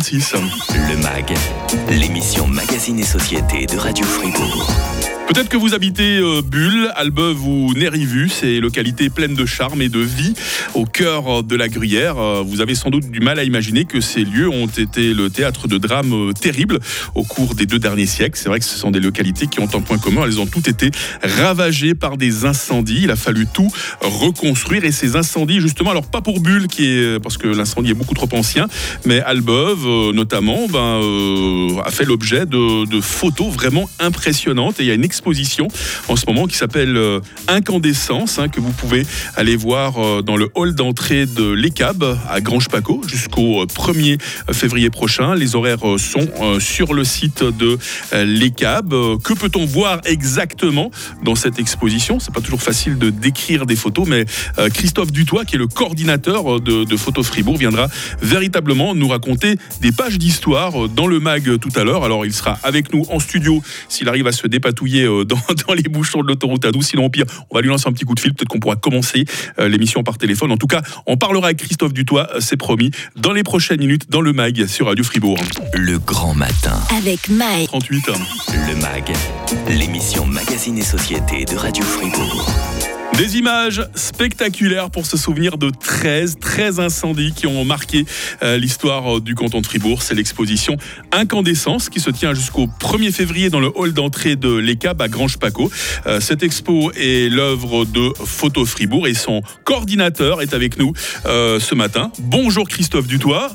Le MAG, l'émission Magazine et Société de Radio Fribourg. Peut-être que vous habitez euh, Bulle, Albeuf ou Nérivu, ces localités pleines de charme et de vie au cœur de la Gruyère. Euh, vous avez sans doute du mal à imaginer que ces lieux ont été le théâtre de drames euh, terribles au cours des deux derniers siècles. C'est vrai que ce sont des localités qui ont un point commun, elles ont toutes été ravagées par des incendies. Il a fallu tout reconstruire et ces incendies, justement, alors pas pour Bulle, qui est, parce que l'incendie est beaucoup trop ancien, mais Albeuve, notamment, ben, a fait l'objet de, photos vraiment impressionnantes et il y a une exposition en ce moment qui s'appelle euh, Incandescence, hein, que vous pouvez aller voir euh, dans le hall d'entrée de l'ECAB à Grange-Paco jusqu'au 1er euh, février prochain. Les horaires sont sur le site de l'ECAB. Que peut-on voir exactement dans cette exposition? C'est pas toujours facile de décrire des photos, mais Christophe Dutoit, qui est le coordinateur de, de Photo Fribourg, viendra véritablement nous raconter des pages d'histoire dans le mag tout à l'heure. Alors il sera avec nous en studio s'il arrive à se dépatouiller euh, dans, les bouchons de l'autoroute à 12. Sinon, au pire, on va lui lancer un petit coup de fil. Peut-être qu'on pourra commencer euh, l'émission par téléphone. En tout cas, on parlera avec Christophe Dutoit, euh, c'est promis, dans les prochaines minutes dans le MAG sur Radio Fribourg. Le grand matin. Avec MAG. 38. Le MAG, l'émission Magazine et Société de Radio Fribourg. Des images spectaculaires pour se souvenir de 13, 13 incendies qui ont marqué euh, l'histoire euh, du canton de Fribourg. C'est l'exposition Incandescence qui se tient jusqu'au 1er février dans le hall d'entrée de l'ECAB à Grange-Paco. Euh, cette expo est l'œuvre de Photo Fribourg et son coordinateur est avec nous ce matin. Bonjour Christophe Dutoit.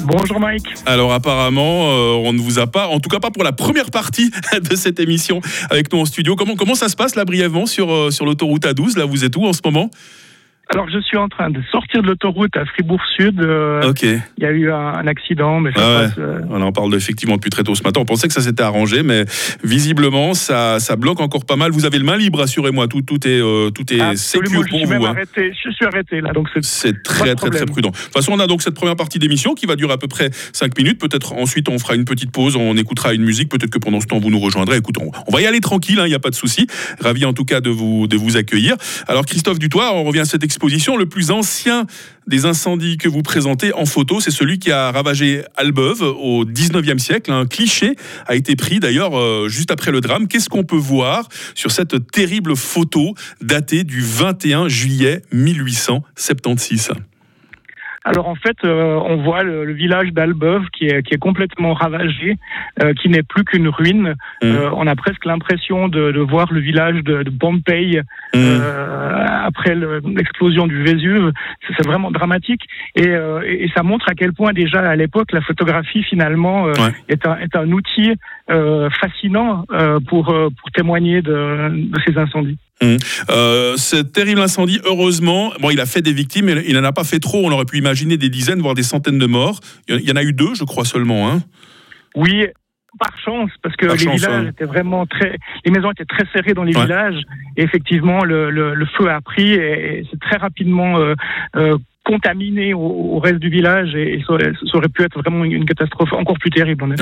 Bonjour Mike. Alors apparemment, euh, on ne vous a pas, en tout cas pas pour la première partie de cette émission avec nous en studio. Comment, ça se passe là brièvement sur, euh, sur l'autoroute A12 Là, vous êtes où en ce moment? Alors, je suis en train de sortir de l'autoroute à Fribourg-Sud. Euh, ok. Il y a eu un, accident, mais ça ah passe, euh, On parle effectivement depuis très tôt ce matin. On pensait que ça s'était arrangé, mais visiblement, ça, ça bloque encore pas mal. Vous avez le main libre, assurez-moi. Tout, tout est, euh, tout est sécur pour je vous. Même hein. arrêté, je suis arrêté là, donc c'est très, très, très prudent. De toute façon, on a donc cette première partie d'émission qui va durer à peu près 5 minutes. Peut-être ensuite, on fera une petite pause, on écoutera une musique. Peut-être que pendant ce temps, vous nous rejoindrez. Écoutez, on, va y aller tranquille, il hein, n'y a pas de souci. Ravi en tout cas de vous, de vous accueillir. Alors, Christophe Dutoit, on revient à cette Le plus ancien des incendies que vous présentez en photo, c'est celui qui a ravagé Albeuve au 19e siècle. Un cliché a été pris d'ailleurs euh, juste après le drame. Qu'est-ce qu'on peut voir sur cette terrible photo datée du 21 juillet 1876 alors en fait, euh, on voit le, village d'Albeuve qui est, qui est complètement ravagé, euh, qui n'est plus qu'une ruine. Mmh. Euh, on a presque l'impression de, de, voir le village de, de mmh. après l'explosion du Vésuve. C'est vraiment dramatique et, et, ça montre à quel point déjà à l'époque la photographie finalement ouais. est, un, est un outil fascinant pour, pour témoigner de, de ces incendies. Mmh. Ce terrible incendie, heureusement, bon, il a fait des victimes, mais il n'en a pas fait trop. On aurait pu imaginer des dizaines, voire des centaines de morts. Il y en a eu deux, je crois seulement. Hein. Oui, par chance, parce que les villages étaient vraiment très, les maisons étaient très serrées dans les villages. Et effectivement, le, le, le, feu a pris et, c'est très rapidement euh, euh, contaminé au, reste du village et, ça, aurait pu être vraiment une, catastrophe encore plus terrible. Ouais.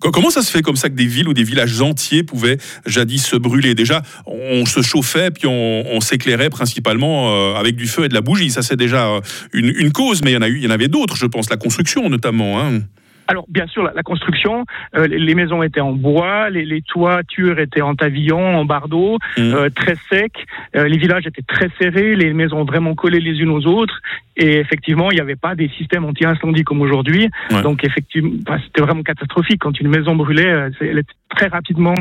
Comment ça se fait comme ça que des villes ou des villages entiers pouvaient jadis se brûler? Déjà, on se chauffait puis on, s'éclairait principalement euh, avec du feu et de la bougie. Ça c'est déjà euh, une, cause, mais en il y en avait d'autres, je pense, la construction notamment. Hein. Alors, bien sûr, la, la construction, euh, les, maisons étaient en bois, les, les, toitures étaient en pavillon, en bardeau, mmh. euh, très secs. Euh, les villages étaient très serrés, les maisons vraiment collées les unes aux autres. Et effectivement, il n'y avait pas des systèmes anti-incendie comme aujourd'hui. Ouais. Donc, effectivement, c'était vraiment catastrophique. Quand une maison brûlait, elle était très rapidement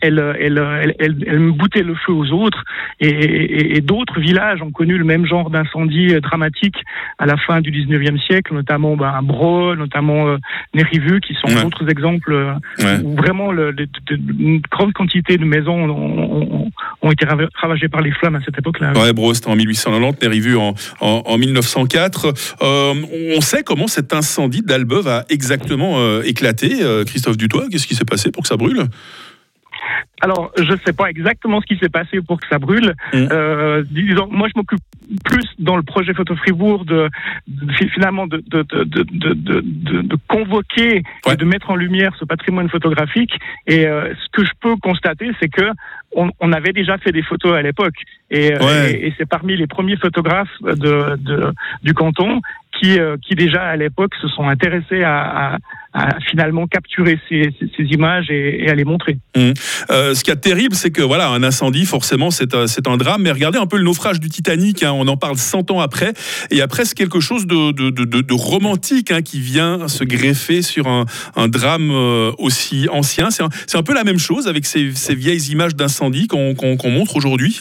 elle, elle, elle, elle, boutait le feu aux autres et, et, et d'autres villages ont connu le même genre d'incendie dramatique à la fin du 19e siècle, notamment ben, Bro, notamment euh, Nérivu, qui sont ouais. d'autres exemples ouais. où vraiment le, de, de, une grande quantité de maisons ont, ont, ont, été ravagées par les flammes à cette époque-là. Ouais, Bro, c'était en 1890, Nérivu en, en, en 1904. Euh, on sait comment cet incendie d'Albeuve a exactement euh, éclaté. Euh, Christophe Dutoit, qu'est-ce qui s'est passé pour que ça brûle? Alors, je ne sais pas exactement ce qui s'est passé pour que ça brûle. Mmh. Euh, disons, moi, je m'occupe plus dans le projet Photo Fribourg de, de finalement de, de, de, convoquer ouais. et de mettre en lumière ce patrimoine photographique. Et euh, ce que je peux constater, c'est que on, on, avait déjà fait des photos à l'époque. Et, ouais. et, et c'est parmi les premiers photographes de, du canton qui, euh, qui déjà à l'époque se sont intéressés à, finalement capturer ces, images et, et, à les montrer. Mmh. Euh, ce qui est terrible, c'est que voilà, un incendie, forcément, c'est un, drame. Mais regardez un peu le naufrage du Titanic. Hein, on en parle 100 ans après, et il y a presque quelque chose de, romantique hein, qui vient se greffer sur un, drame euh, aussi ancien. C'est un, peu la même chose avec ces, vieilles images d'incendie qu'on montre aujourd'hui.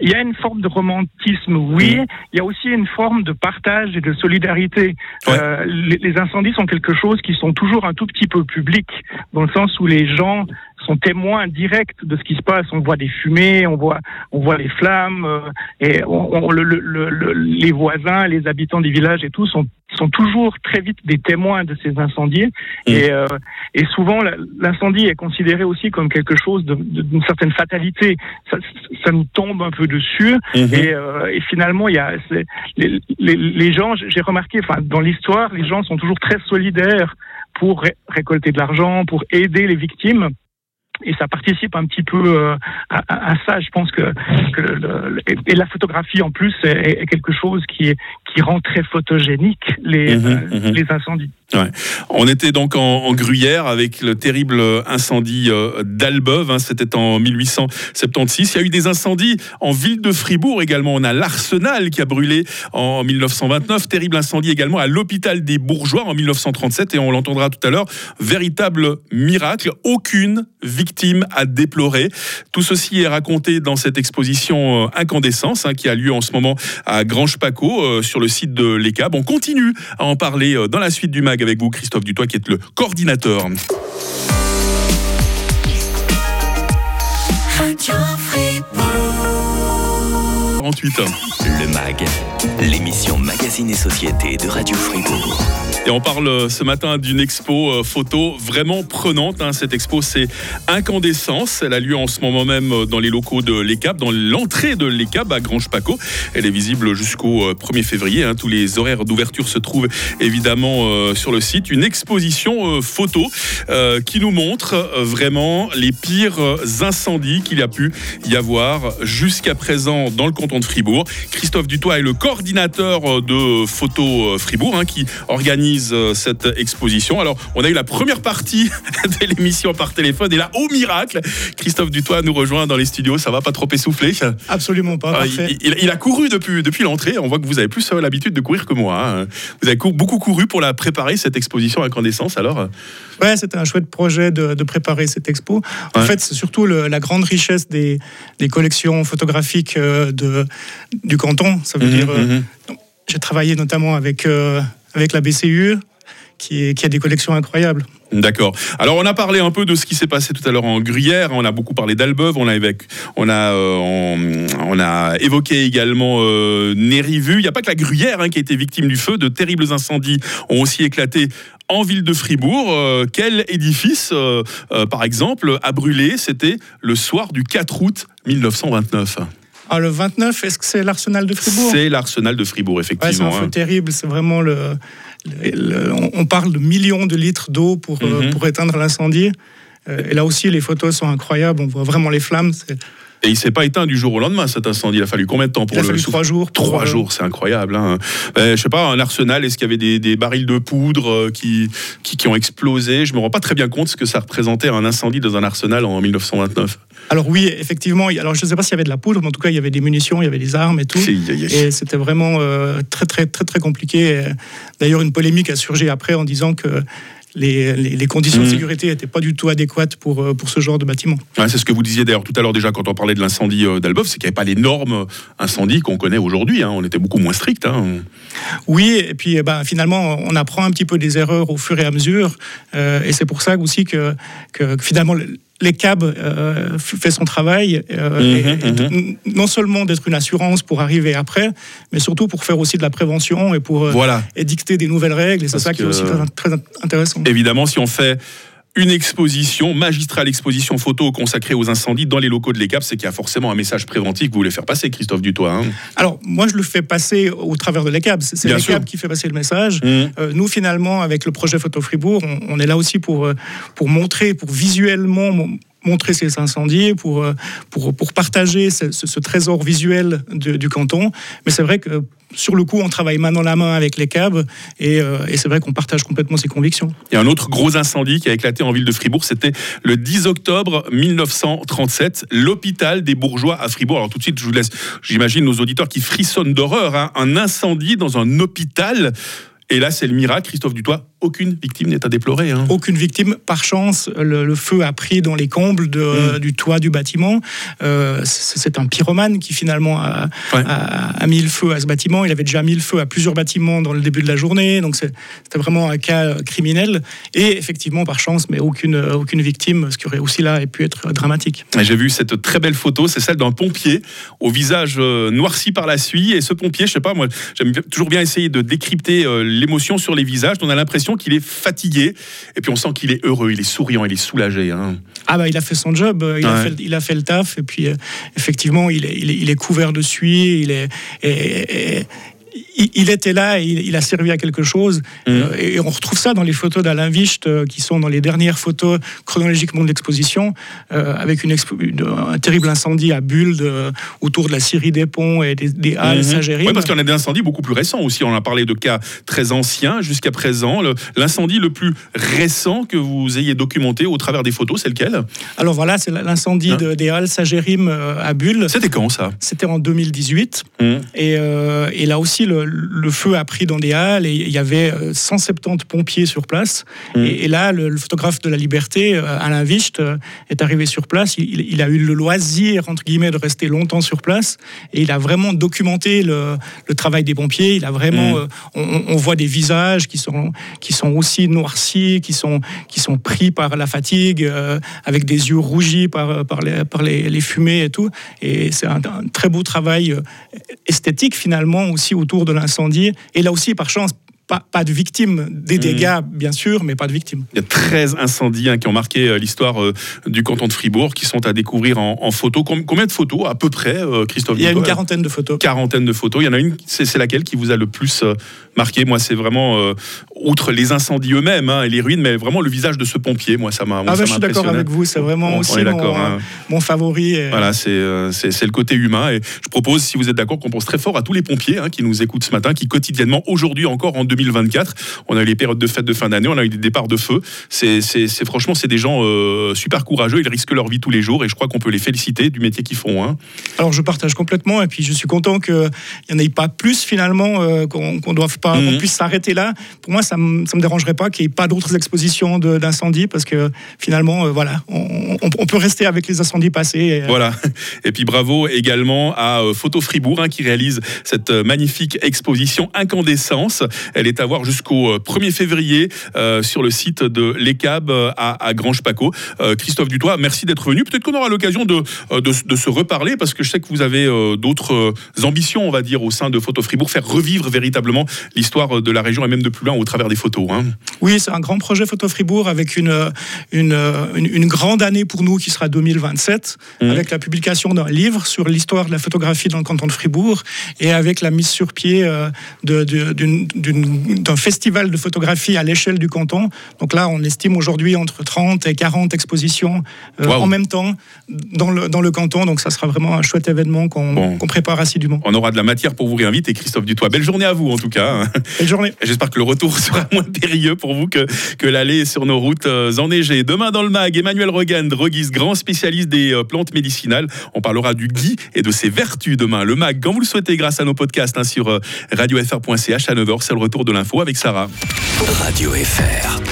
Il y a une forme de romantisme, oui. Mm. Il y a aussi une forme de partage et de solidarité. Euh, les, les, incendies sont quelque chose qui sont toujours un tout petit peu public, dans le sens où les gens sont témoins directs de ce qui se passe. On voit des fumées, on voit, on voit les flammes, euh, et on, le, le, les voisins, les habitants des villages et tout sont, sont toujours très vite des témoins de ces incendies. Mmh. Et, euh, et souvent, l'incendie est considéré aussi comme quelque chose d'une certaine fatalité. Ça, ça, nous tombe un peu dessus. Mmh. Et, euh, et, finalement, il y a les, les, les gens. J'ai remarqué, enfin, dans l'histoire, les gens sont toujours très solidaires pour récolter de l'argent, pour aider les victimes et ça participe un petit peu euh, à, ça. Je pense que, et la photographie en plus est, quelque chose qui, qui rend très photogénique les, mhm, euh, mhm. les incendies. On était donc en, Gruyère avec le terrible incendie euh, d'Albeuve. Hein. C'était en 1876. Il y a eu des incendies en ville de Fribourg également. On a l'Arsenal qui a brûlé en 1929. Terrible incendie également à l'hôpital des Bourgeois en 1937. Et on l'entendra tout à l'heure. Véritable miracle. Aucune victime à déplorer. Tout ceci est raconté dans cette exposition euh, Incandescence hein, qui a lieu en ce moment à Grange-Paco euh, sur site de l'ECAB. On continue à en parler dans la suite du mag avec vous, Christophe Dutoit, qui est le coordinateur. Le MAG, l'émission Magazine et Société de Radio Fribourg. Et on parle euh, ce matin d'une expo euh, photo vraiment prenante. Hein. Cette expo, c'est Incandescence. Elle a lieu en ce moment même euh, dans les locaux de l'ECAP, dans l'entrée de l'ECAP à Grange-Paco. Elle est visible jusqu'au 1er février. Hein. Tous les horaires d'ouverture se trouvent évidemment sur le site. Une exposition photo qui nous montre vraiment les pires incendies qu'il y a pu y avoir jusqu'à présent dans le canton de Fribourg. Christophe Dutoit est le coordinateur de Photo Fribourg hein, qui organise euh, cette exposition. Alors, on a eu la première partie de l'émission par téléphone et là, au miracle, Christophe Dutoit nous rejoint dans les studios. Ça va pas trop essoufflé Absolument pas. Ah, il, a couru depuis, depuis l'entrée. On voit que vous avez plus euh, l'habitude de courir que moi. Hein. Vous avez beaucoup couru pour la préparer, cette exposition incandescence. Alors? Euh. Ouais, c'était un chouette projet de, préparer cette expo. En fait, c'est surtout la grande richesse des, des collections photographiques de, du canton. Ça veut mmh, dire. Mmh. J'ai travaillé notamment avec avec la BCU, qui, qui a des collections incroyables. D'accord. Alors on a parlé un peu de ce qui s'est passé tout à l'heure en Gruyère. On a beaucoup parlé d'Albeuve. On a, on a, euh, on, a évoqué également euh, Nérivu. Il n'y a pas que la Gruyère hein, qui a été victime du feu. De terribles incendies ont aussi éclaté en ville de Fribourg. Euh, quel édifice, euh, par exemple, a brûlé? C'était le soir du 4 août 1929. Ah, le 29, est-ce que c'est l'arsenal de Fribourg C'est l'arsenal de Fribourg, effectivement. c'est un hein. terrible, c'est vraiment le, On parle de millions de litres d'eau pour, euh, mhm. pour éteindre l'incendie. Euh, et là aussi, les photos sont incroyables, on voit vraiment les flammes. Et il s'est pas éteint du jour au lendemain cet incendie. Il a fallu combien de temps pour il a fallu trois jours. Trois jours, c'est incroyable. Hein. Ben, je sais pas, un arsenal. Est-ce qu'il y avait des, barils de poudre euh, qui, qui, qui ont explosé? Je me rends pas très bien compte ce que ça représentait un incendie dans un arsenal en 1929. Alors oui, effectivement. Alors je ne sais pas s'il y avait de la poudre, mais en tout cas il y avait des munitions, il y avait des armes et tout. Et c'était vraiment euh, très très très très compliqué. D'ailleurs une polémique a surgi après en disant que les, les, conditions de mmh. sécurité n'étaient pas du tout adéquates pour, euh, pour ce genre de bâtiment. c'est ce que vous disiez d'ailleurs tout à l'heure déjà quand on parlait de l'incendie euh, d'Albov, c'est qu'il n'y avait pas les normes incendies qu'on connaît aujourd'hui. Hein. On était beaucoup moins strict. Hein. Oui, et puis eh ben, finalement, on apprend un petit peu des erreurs au fur et à mesure. et c'est pour ça aussi que, que finalement les CAB euh, fait son travail, euh, mhm, mhm. non seulement d'être une assurance pour arriver après, mais surtout pour faire aussi de la prévention et pour euh, édicter des nouvelles règles. Et c'est ça qui est aussi très, très intéressant. Évidemment, si on fait une exposition, magistrale exposition photo consacrée aux incendies dans les locaux de l'ECAP, c'est qu'il y a forcément un message préventif que vous voulez faire passer, Christophe Dutoit. Hein. Alors, moi, je le fais passer au travers de l'ECAP. C'est l'ECAP qui fait passer le message. Mmh. Euh, nous, finalement, avec le projet Photo Fribourg, on, est là aussi pour, euh, pour montrer, pour visuellement montrer ces incendies, pour, euh, pour, pour partager ce, trésor visuel du canton. Mais c'est vrai que sur le coup, on travaille main dans la main avec les CAB et, et c'est vrai qu'on partage complètement ses convictions. Et un autre gros incendie qui a éclaté en ville de Fribourg, c'était le 10 octobre 1937, l'hôpital des bourgeois à Fribourg. Alors tout de suite, je vous laisse, j'imagine nos auditeurs qui frissonnent d'horreur, hein. un incendie dans un hôpital. Et là, c'est le miracle, Christophe Dutoit, aucune victime n'est à déplorer. Hein. Aucune victime. Par chance, le, feu a pris dans les combles de, mm. du toit du bâtiment. Euh, c'est un pyromane qui finalement a, mis le feu à ce bâtiment. Il avait déjà mis le feu à plusieurs bâtiments dans le début de la journée. Donc c'était vraiment un cas criminel. Et effectivement, par chance, mais aucune, aucune victime, ce qui aurait aussi là pu être dramatique. J'ai vu cette très belle photo. C'est celle d'un pompier au visage euh, noirci par la suie. Et ce pompier, je sais pas, moi, j'aime toujours bien essayer de décrypter euh, l'émotion sur les visages. On a l'impression qu'il est fatigué. Et puis on sent qu'il est heureux, il est souriant, il est soulagé. Hein. Ah bah il a fait son job, il, a, fait, il a fait le taf. Et puis euh, effectivement, il est, il est, couvert de suie. Il est, et, il, était là, et il, a servi à quelque chose. Mmh. Euh, et on retrouve ça dans les photos d'Alain Wicht, euh, qui sont dans les dernières photos chronologiquement de l'exposition, euh, avec une un terrible incendie à Bulle autour de la Syrie des ponts et des, Halles mmh. Oui, parce qu'on a des incendies beaucoup plus récents aussi. On a parlé de cas très anciens jusqu'à présent. L'incendie le, plus récent que vous ayez documenté au travers des photos, c'est lequel? Alors voilà, c'est l'incendie hein des Halles Sagérim à Bulle. C'était quand ça? C'était en 2018. Mmh. Et, et là aussi, le, le, feu a pris dans des halles et il y avait 170 euh, pompiers sur place. Mm. Et, là, le, photographe de la Liberté, euh, Alain Wicht, euh, est arrivé sur place. Il, a eu le loisir, entre guillemets, de rester longtemps sur place. Et il a vraiment documenté le, travail des pompiers. Il a vraiment, mm. on, voit des visages qui sont, qui sont aussi noircis, qui sont, qui sont pris par la fatigue, avec des yeux rougis par, par, les, par les, fumées et tout. Et c'est un, un, très beau travail esthétique finalement aussi autour de l'incendie. Et là aussi, par chance, pas, de victimes, des mmh. dégâts bien sûr, mais pas de victimes. Il y a 13 incendies hein, qui ont marqué euh, l'histoire euh, du canton de Fribourg, qui sont à découvrir en, photo. Combien de photos à peu près, euh, Christophe Il y a une quarantaine de photos. Quarantaine de photos. Il y en a une, c'est laquelle qui vous a le plus marqué? Moi, c'est vraiment, outre les incendies eux-mêmes hein, et les ruines, mais vraiment le visage de ce pompier. Moi, ça m'a. Ah, je suis d'accord avec vous. C'est vraiment aussi mon, hein. mon, favori. Voilà, c'est le côté humain. Et je propose, si vous êtes d'accord, qu'on pense très fort à tous les pompiers qui nous écoutent ce matin, qui quotidiennement, aujourd'hui encore en 2024. On a eu les périodes de fête de fin d'année, on a eu des départs de feu. C'est franchement, c'est des gens euh, super courageux. Ils risquent leur vie tous les jours et je crois qu'on peut les féliciter du métier qu'ils font. Hein. Alors je partage complètement et puis je suis content qu'il n'y en ait pas plus finalement, euh, qu'on ne doive pas, qu'on mhm. puisse s'arrêter là. Pour moi, ça ne me, dérangerait pas qu'il n'y ait pas d'autres expositions d'incendies parce que finalement, euh, voilà, on, peut rester avec les incendies passés. Voilà. Et puis bravo également à Photo Fribourg hein, qui réalise cette magnifique exposition Incandescence. Elle est à voir jusqu'au 1er euh, février euh, sur le site de l'ECAB euh, à, Grange-Paco. Christophe Dutoit, merci d'être venu. Peut-être qu'on aura l'occasion de, de, se reparler parce que je sais que vous avez d'autres ambitions, on va dire, au sein de Photo Fribourg, faire revivre véritablement l'histoire de la région et même de plus loin au travers des photos. Hein. Oui, c'est un grand projet Photo Fribourg avec une, une, une, grande année pour nous qui sera 2027, mmh. avec la publication d'un livre sur l'histoire de la photographie dans le canton de Fribourg et avec la mise sur pied d'un festival de photographie à l'échelle du canton. Donc là, on estime aujourd'hui entre 30 et 40 expositions euh, en même temps dans le, dans le canton. Donc ça sera vraiment un chouette événement qu'on prépare assidûment. On aura de la matière pour vous réinviter, Christophe Dutoit. Belle journée à vous, en tout cas. Belle journée. J'espère que le retour sera moins périlleux pour vous que, que l'aller sur nos routes euh, enneigées. Demain dans le MAG, Emmanuel Rogan, droguiste, grand spécialiste des euh, plantes médicinales. On parlera du gui et de ses vertus demain. Le MAG, quand vous le souhaitez, grâce à nos podcasts hein, sur radiofr.ch à 9h, c'est le retour de l'info avec Sarah. Radio FR.